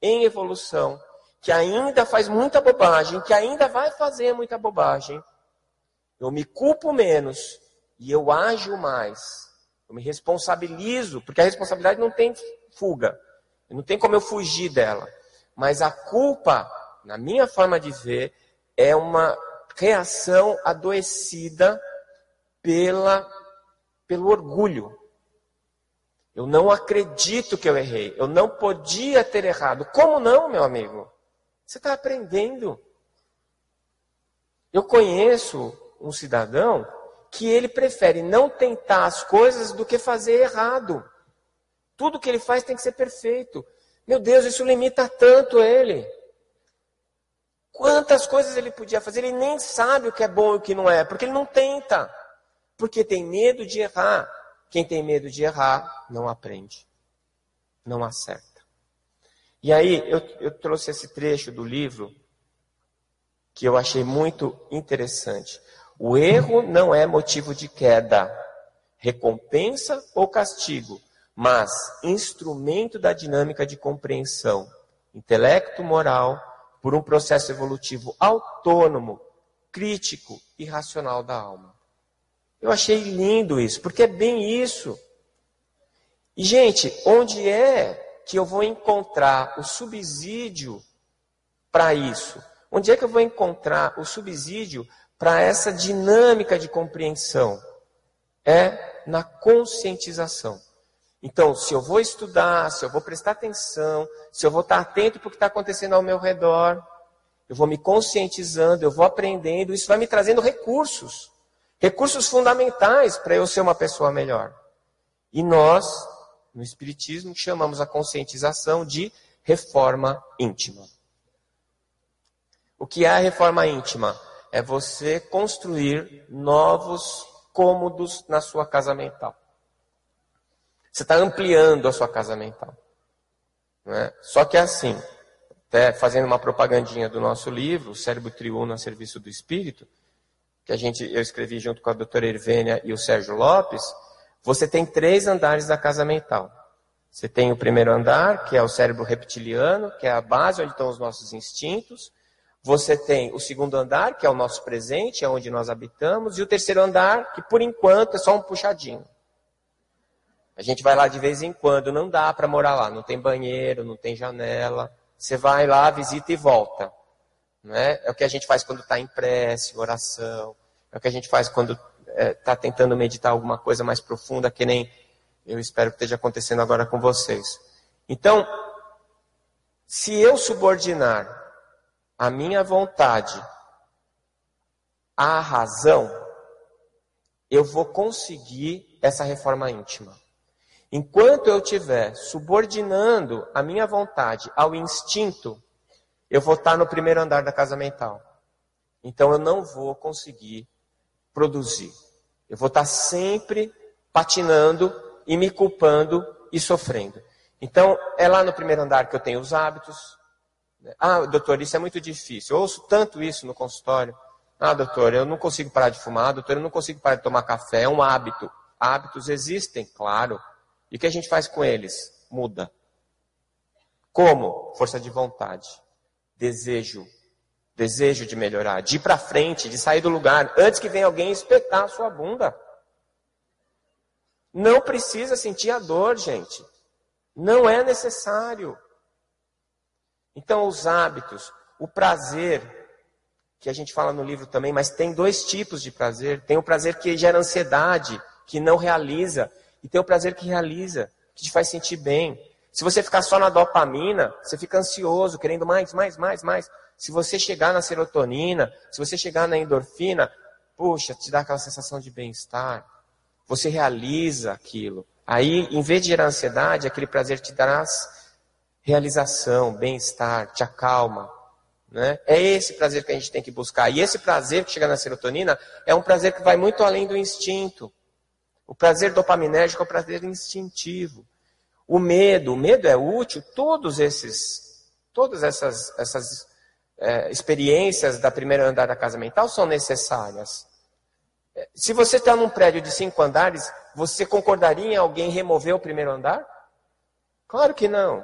em evolução, que ainda faz muita bobagem, que ainda vai fazer muita bobagem, eu me culpo menos e eu ajo mais. Eu me responsabilizo, porque a responsabilidade não tem fuga. Não tem como eu fugir dela. Mas a culpa, na minha forma de ver, é uma reação adoecida pela, pelo orgulho. Eu não acredito que eu errei. Eu não podia ter errado. Como não, meu amigo? Você está aprendendo. Eu conheço um cidadão que ele prefere não tentar as coisas do que fazer errado. Tudo que ele faz tem que ser perfeito. Meu Deus, isso limita tanto ele. Quantas coisas ele podia fazer, ele nem sabe o que é bom e o que não é, porque ele não tenta. Porque tem medo de errar. Quem tem medo de errar, não aprende. Não acerta. E aí, eu, eu trouxe esse trecho do livro que eu achei muito interessante. O erro não é motivo de queda, recompensa ou castigo, mas instrumento da dinâmica de compreensão, intelecto moral, por um processo evolutivo autônomo, crítico e racional da alma. Eu achei lindo isso, porque é bem isso. E, gente, onde é que eu vou encontrar o subsídio para isso? Onde é que eu vou encontrar o subsídio para essa dinâmica de compreensão? É na conscientização. Então, se eu vou estudar, se eu vou prestar atenção, se eu vou estar atento para o que está acontecendo ao meu redor, eu vou me conscientizando, eu vou aprendendo, isso vai me trazendo recursos. Recursos fundamentais para eu ser uma pessoa melhor. E nós, no Espiritismo, chamamos a conscientização de reforma íntima. O que é a reforma íntima? É você construir novos cômodos na sua casa mental. Você está ampliando a sua casa mental. É? Só que é assim, até fazendo uma propagandinha do nosso livro, o Cérebro Triuno a Serviço do Espírito, que a gente, eu escrevi junto com a doutora Irvênia e o Sérgio Lopes, você tem três andares da casa mental. Você tem o primeiro andar, que é o cérebro reptiliano, que é a base onde estão os nossos instintos. Você tem o segundo andar, que é o nosso presente, é onde nós habitamos, e o terceiro andar, que por enquanto é só um puxadinho. A gente vai lá de vez em quando, não dá para morar lá, não tem banheiro, não tem janela. Você vai lá, visita e volta. Né? É o que a gente faz quando está em prece, oração. É o que a gente faz quando está é, tá tentando meditar alguma coisa mais profunda, que nem eu espero que esteja acontecendo agora com vocês. Então, se eu subordinar a minha vontade à razão, eu vou conseguir essa reforma íntima. Enquanto eu estiver subordinando a minha vontade ao instinto, eu vou estar no primeiro andar da casa mental. Então eu não vou conseguir produzir. Eu vou estar sempre patinando e me culpando e sofrendo. Então é lá no primeiro andar que eu tenho os hábitos, ah, doutor, isso é muito difícil. Eu ouço tanto isso no consultório. Ah, doutor, eu não consigo parar de fumar. Doutor, eu não consigo parar de tomar café. É um hábito. Hábitos existem, claro. E o que a gente faz com eles? Muda. Como? Força de vontade. Desejo. Desejo de melhorar. De ir para frente, de sair do lugar. Antes que venha alguém espetar a sua bunda. Não precisa sentir a dor, gente. Não é necessário. Então, os hábitos, o prazer, que a gente fala no livro também, mas tem dois tipos de prazer. Tem o prazer que gera ansiedade, que não realiza, e tem o prazer que realiza, que te faz sentir bem. Se você ficar só na dopamina, você fica ansioso, querendo mais, mais, mais, mais. Se você chegar na serotonina, se você chegar na endorfina, puxa, te dá aquela sensação de bem-estar. Você realiza aquilo. Aí, em vez de gerar ansiedade, aquele prazer te traz realização, bem-estar, te acalma. Né? É esse prazer que a gente tem que buscar. E esse prazer que chega na serotonina é um prazer que vai muito além do instinto. O prazer dopaminérgico é o prazer instintivo. O medo, o medo é útil, todos esses, todas essas, essas é, experiências da primeira andar da casa mental são necessárias. É, se você está num prédio de cinco andares, você concordaria em alguém remover o primeiro andar? Claro que não.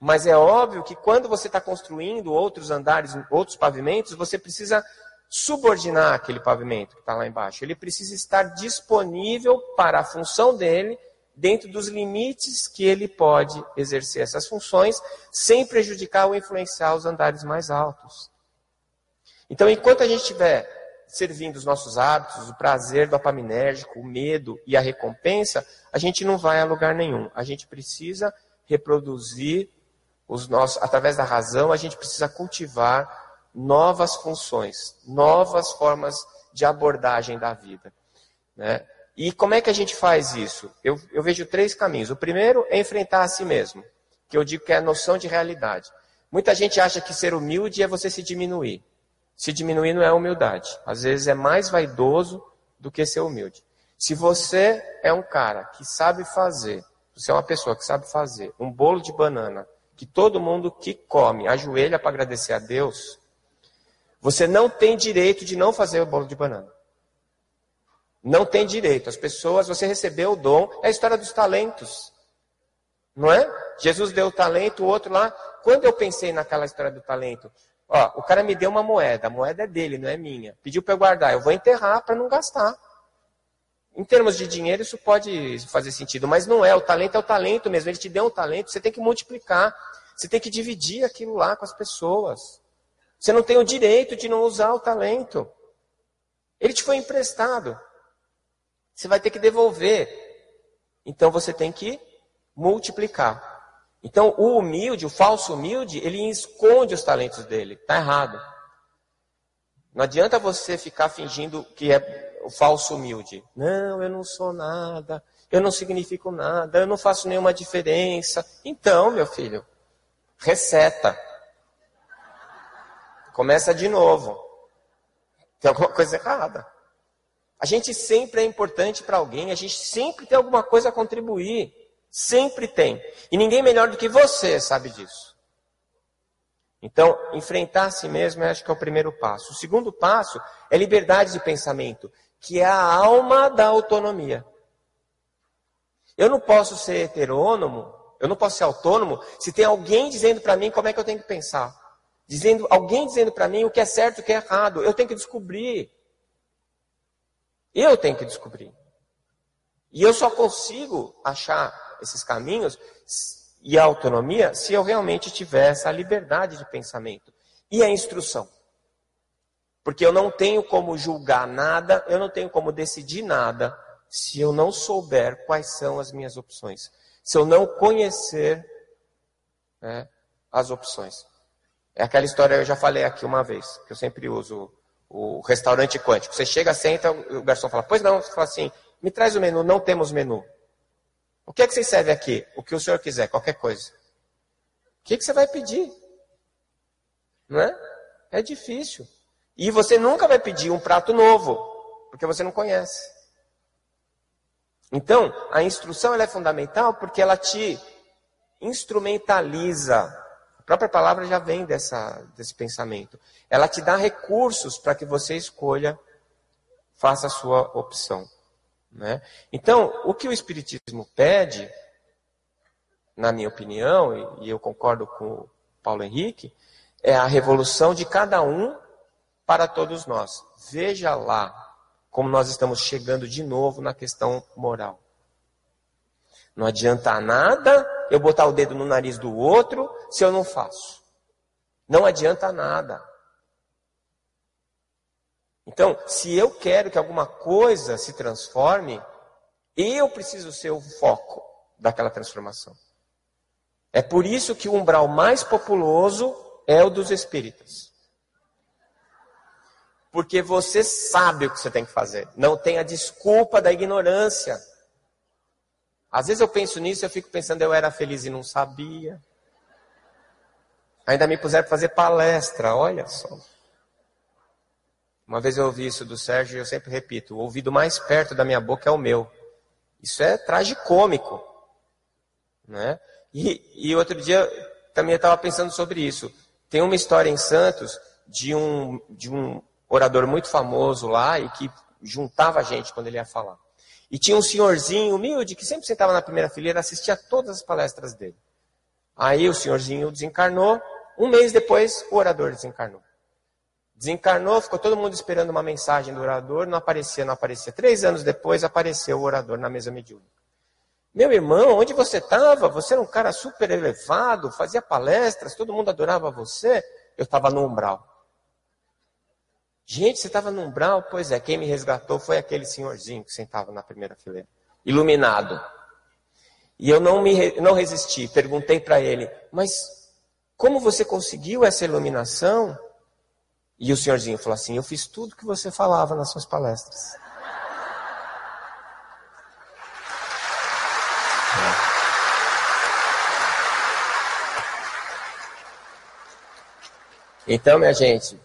Mas é óbvio que quando você está construindo outros andares, outros pavimentos, você precisa subordinar aquele pavimento que está lá embaixo. Ele precisa estar disponível para a função dele, dentro dos limites que ele pode exercer essas funções, sem prejudicar ou influenciar os andares mais altos. Então, enquanto a gente estiver servindo os nossos hábitos, o prazer dopaminérgico, o medo e a recompensa, a gente não vai a lugar nenhum. A gente precisa reproduzir os nossos, através da razão, a gente precisa cultivar novas funções, novas formas de abordagem da vida. Né? E como é que a gente faz isso? Eu, eu vejo três caminhos. O primeiro é enfrentar a si mesmo, que eu digo que é a noção de realidade. Muita gente acha que ser humilde é você se diminuir. Se diminuir não é humildade. Às vezes é mais vaidoso do que ser humilde. Se você é um cara que sabe fazer, você é uma pessoa que sabe fazer um bolo de banana, que todo mundo que come ajoelha para agradecer a Deus, você não tem direito de não fazer o bolo de banana. Não tem direito. As pessoas, você recebeu o dom, é a história dos talentos. Não é? Jesus deu o talento, o outro lá. Quando eu pensei naquela história do talento, ó, o cara me deu uma moeda, a moeda é dele, não é minha. Pediu para eu guardar, eu vou enterrar para não gastar. Em termos de dinheiro, isso pode fazer sentido, mas não é. O talento é o talento mesmo. Ele te deu um talento, você tem que multiplicar. Você tem que dividir aquilo lá com as pessoas. Você não tem o direito de não usar o talento. Ele te foi emprestado. Você vai ter que devolver. Então você tem que multiplicar. Então o humilde, o falso humilde, ele esconde os talentos dele. Está errado. Não adianta você ficar fingindo que é o falso humilde. Não, eu não sou nada, eu não significo nada, eu não faço nenhuma diferença. Então, meu filho, receta. Começa de novo. Tem alguma coisa errada. A gente sempre é importante para alguém, a gente sempre tem alguma coisa a contribuir. Sempre tem. E ninguém melhor do que você sabe disso. Então, enfrentar a si mesmo, acho que é o primeiro passo. O segundo passo é liberdade de pensamento, que é a alma da autonomia. Eu não posso ser heterônomo, eu não posso ser autônomo, se tem alguém dizendo para mim como é que eu tenho que pensar. Dizendo, alguém dizendo para mim o que é certo e o que é errado. Eu tenho que descobrir. Eu tenho que descobrir. E eu só consigo achar esses caminhos e a autonomia se eu realmente tiver essa liberdade de pensamento e a instrução. Porque eu não tenho como julgar nada, eu não tenho como decidir nada se eu não souber quais são as minhas opções. Se eu não conhecer né, as opções. É aquela história que eu já falei aqui uma vez, que eu sempre uso o restaurante quântico. Você chega, senta, o garçom fala, pois não, você fala assim, me traz o menu, não temos menu. O que é que você serve aqui? O que o senhor quiser, qualquer coisa. O que, é que você vai pedir? Não é? É difícil. E você nunca vai pedir um prato novo, porque você não conhece. Então, a instrução é fundamental porque ela te instrumentaliza. Própria palavra já vem dessa, desse pensamento. Ela te dá recursos para que você escolha, faça a sua opção. Né? Então, o que o Espiritismo pede, na minha opinião, e eu concordo com o Paulo Henrique, é a revolução de cada um para todos nós. Veja lá como nós estamos chegando de novo na questão moral. Não adianta nada eu botar o dedo no nariz do outro se eu não faço. Não adianta nada. Então, se eu quero que alguma coisa se transforme, eu preciso ser o foco daquela transformação. É por isso que o umbral mais populoso é o dos espíritas. Porque você sabe o que você tem que fazer. Não tem a desculpa da ignorância. Às vezes eu penso nisso e eu fico pensando, eu era feliz e não sabia. Ainda me puseram para fazer palestra, olha só. Uma vez eu ouvi isso do Sérgio e eu sempre repito: o ouvido mais perto da minha boca é o meu. Isso é tragicômico. Né? E, e outro dia também estava pensando sobre isso. Tem uma história em Santos de um, de um orador muito famoso lá e que juntava a gente quando ele ia falar. E tinha um senhorzinho humilde que sempre sentava na primeira fileira, assistia a todas as palestras dele. Aí o senhorzinho desencarnou, um mês depois o orador desencarnou. Desencarnou, ficou todo mundo esperando uma mensagem do orador, não aparecia, não aparecia. Três anos depois apareceu o orador na mesa mediúnica. Meu irmão, onde você estava? Você era um cara super elevado, fazia palestras, todo mundo adorava você. Eu estava no umbral. Gente, você estava no umbral? Pois é, quem me resgatou foi aquele senhorzinho que sentava na primeira fileira, iluminado. E eu não, me, não resisti, perguntei para ele, mas como você conseguiu essa iluminação? E o senhorzinho falou assim: Eu fiz tudo que você falava nas suas palestras. Então, minha gente,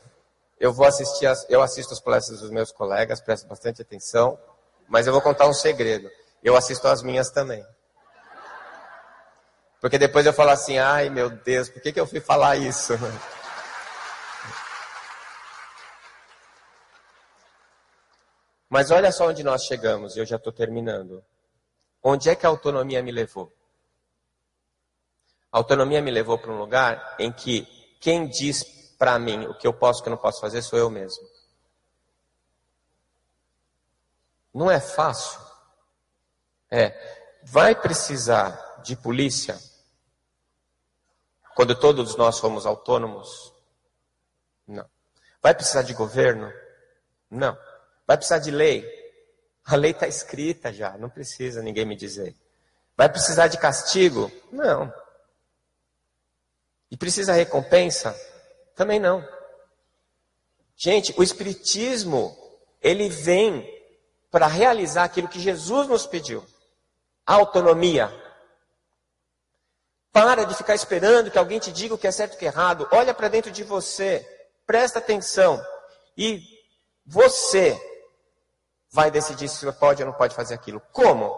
eu vou assistir, as, eu assisto as palestras dos meus colegas, presto bastante atenção, mas eu vou contar um segredo. Eu assisto as minhas também. Porque depois eu falo assim, ai meu Deus, por que, que eu fui falar isso? Mas olha só onde nós chegamos, e eu já estou terminando. Onde é que a autonomia me levou? A autonomia me levou para um lugar em que quem diz para mim o que eu posso e o que eu não posso fazer sou eu mesmo. Não é fácil. É, vai precisar de polícia quando todos nós somos autônomos? Não. Vai precisar de governo? Não. Vai precisar de lei? A lei está escrita já, não precisa ninguém me dizer. Vai precisar de castigo? Não. E precisa recompensa? Também não. Gente, o Espiritismo, ele vem para realizar aquilo que Jesus nos pediu: autonomia. Para de ficar esperando que alguém te diga o que é certo e o que é errado. Olha para dentro de você, presta atenção. E você vai decidir se pode ou não pode fazer aquilo. Como?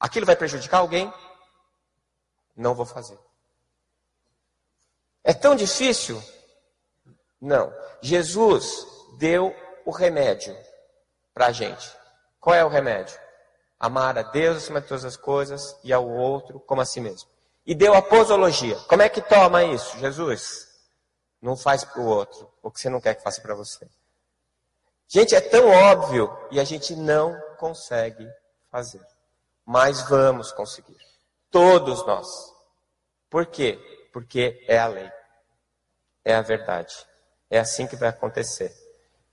Aquilo vai prejudicar alguém? Não vou fazer. É tão difícil? Não. Jesus deu o remédio para a gente. Qual é o remédio? Amar a Deus acima de todas as coisas e ao outro como a si mesmo. E deu a posologia. Como é que toma isso? Jesus, não faz para o outro o que você não quer que faça para você. Gente, é tão óbvio e a gente não consegue fazer. Mas vamos conseguir. Todos nós. Por quê? Porque é a lei. É a verdade. É assim que vai acontecer.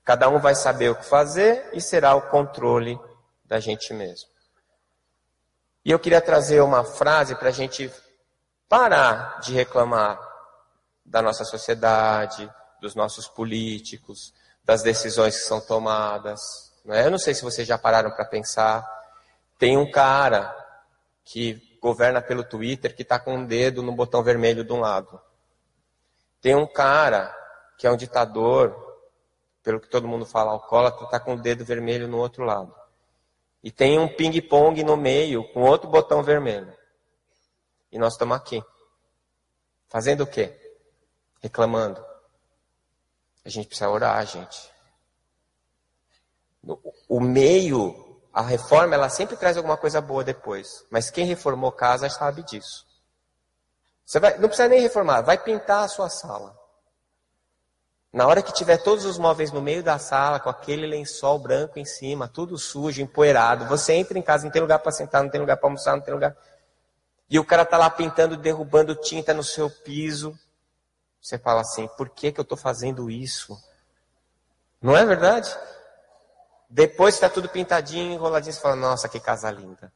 Cada um vai saber o que fazer e será o controle da gente mesmo. E eu queria trazer uma frase para a gente parar de reclamar da nossa sociedade, dos nossos políticos, das decisões que são tomadas. Né? Eu não sei se vocês já pararam para pensar. Tem um cara que governa pelo Twitter que está com um dedo no botão vermelho de um lado. Tem um cara que é um ditador, pelo que todo mundo fala, alcoólatra, está com o dedo vermelho no outro lado. E tem um ping-pong no meio com outro botão vermelho. E nós estamos aqui. Fazendo o quê? Reclamando. A gente precisa orar, gente. O meio, a reforma, ela sempre traz alguma coisa boa depois. Mas quem reformou casa sabe disso. Você vai, não precisa nem reformar, vai pintar a sua sala. Na hora que tiver todos os móveis no meio da sala, com aquele lençol branco em cima, tudo sujo, empoeirado, você entra em casa, não tem lugar para sentar, não tem lugar para almoçar, não tem lugar. E o cara está lá pintando, derrubando tinta no seu piso. Você fala assim: por que, que eu estou fazendo isso? Não é verdade? Depois está tudo pintadinho, enroladinho, você fala: nossa, que casa linda.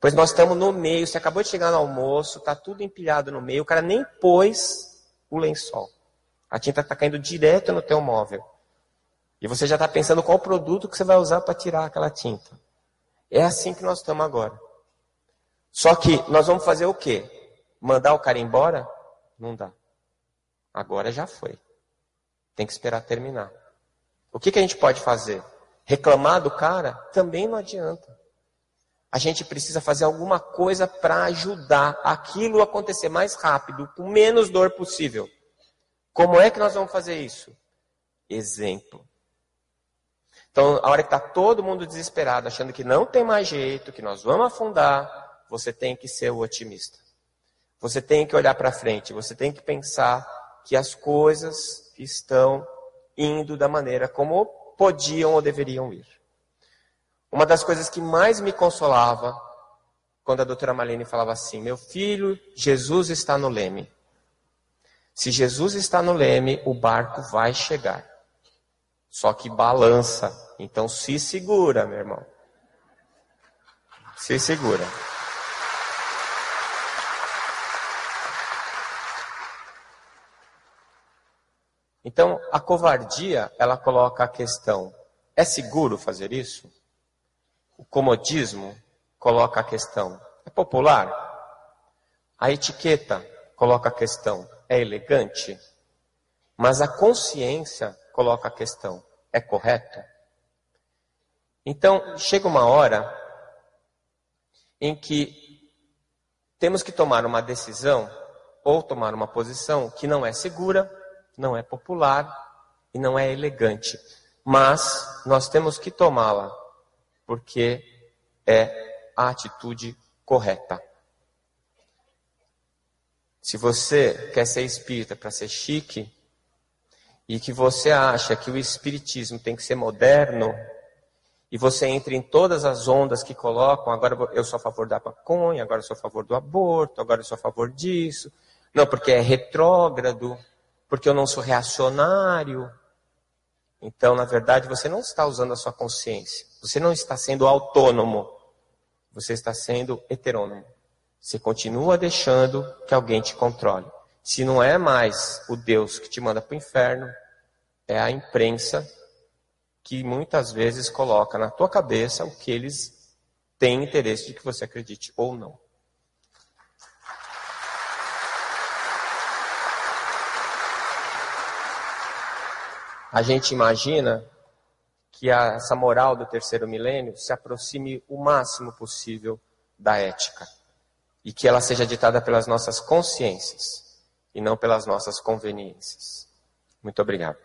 Pois nós estamos no meio, você acabou de chegar no almoço, está tudo empilhado no meio, o cara nem pôs o lençol. A tinta está caindo direto no teu móvel. E você já está pensando qual produto que você vai usar para tirar aquela tinta. É assim que nós estamos agora. Só que nós vamos fazer o quê? Mandar o cara embora? Não dá. Agora já foi. Tem que esperar terminar. O que, que a gente pode fazer? Reclamar do cara? Também não adianta. A gente precisa fazer alguma coisa para ajudar aquilo a acontecer mais rápido, com menos dor possível. Como é que nós vamos fazer isso? Exemplo. Então, a hora que está todo mundo desesperado, achando que não tem mais jeito, que nós vamos afundar, você tem que ser o otimista. Você tem que olhar para frente, você tem que pensar que as coisas estão indo da maneira como podiam ou deveriam ir. Uma das coisas que mais me consolava quando a doutora Malene falava assim: Meu filho, Jesus está no leme. Se Jesus está no leme, o barco vai chegar. Só que balança. Então se segura, meu irmão. Se segura. Então, a covardia, ela coloca a questão: é seguro fazer isso? O comodismo coloca a questão: é popular? A etiqueta coloca a questão: é elegante? Mas a consciência coloca a questão: é correto? Então, chega uma hora em que temos que tomar uma decisão ou tomar uma posição que não é segura, não é popular e não é elegante. Mas nós temos que tomá-la, porque é a atitude correta. Se você quer ser espírita para ser chique, e que você acha que o espiritismo tem que ser moderno, e você entra em todas as ondas que colocam, agora eu sou a favor da maconha, agora eu sou a favor do aborto, agora eu sou a favor disso. Não, porque é retrógrado, porque eu não sou reacionário. Então, na verdade, você não está usando a sua consciência. Você não está sendo autônomo. Você está sendo heterônomo. Você continua deixando que alguém te controle. Se não é mais o Deus que te manda para o inferno, é a imprensa que muitas vezes coloca na tua cabeça o que eles têm interesse de que você acredite ou não. A gente imagina que essa moral do terceiro milênio se aproxime o máximo possível da ética e que ela seja ditada pelas nossas consciências e não pelas nossas conveniências. Muito obrigado.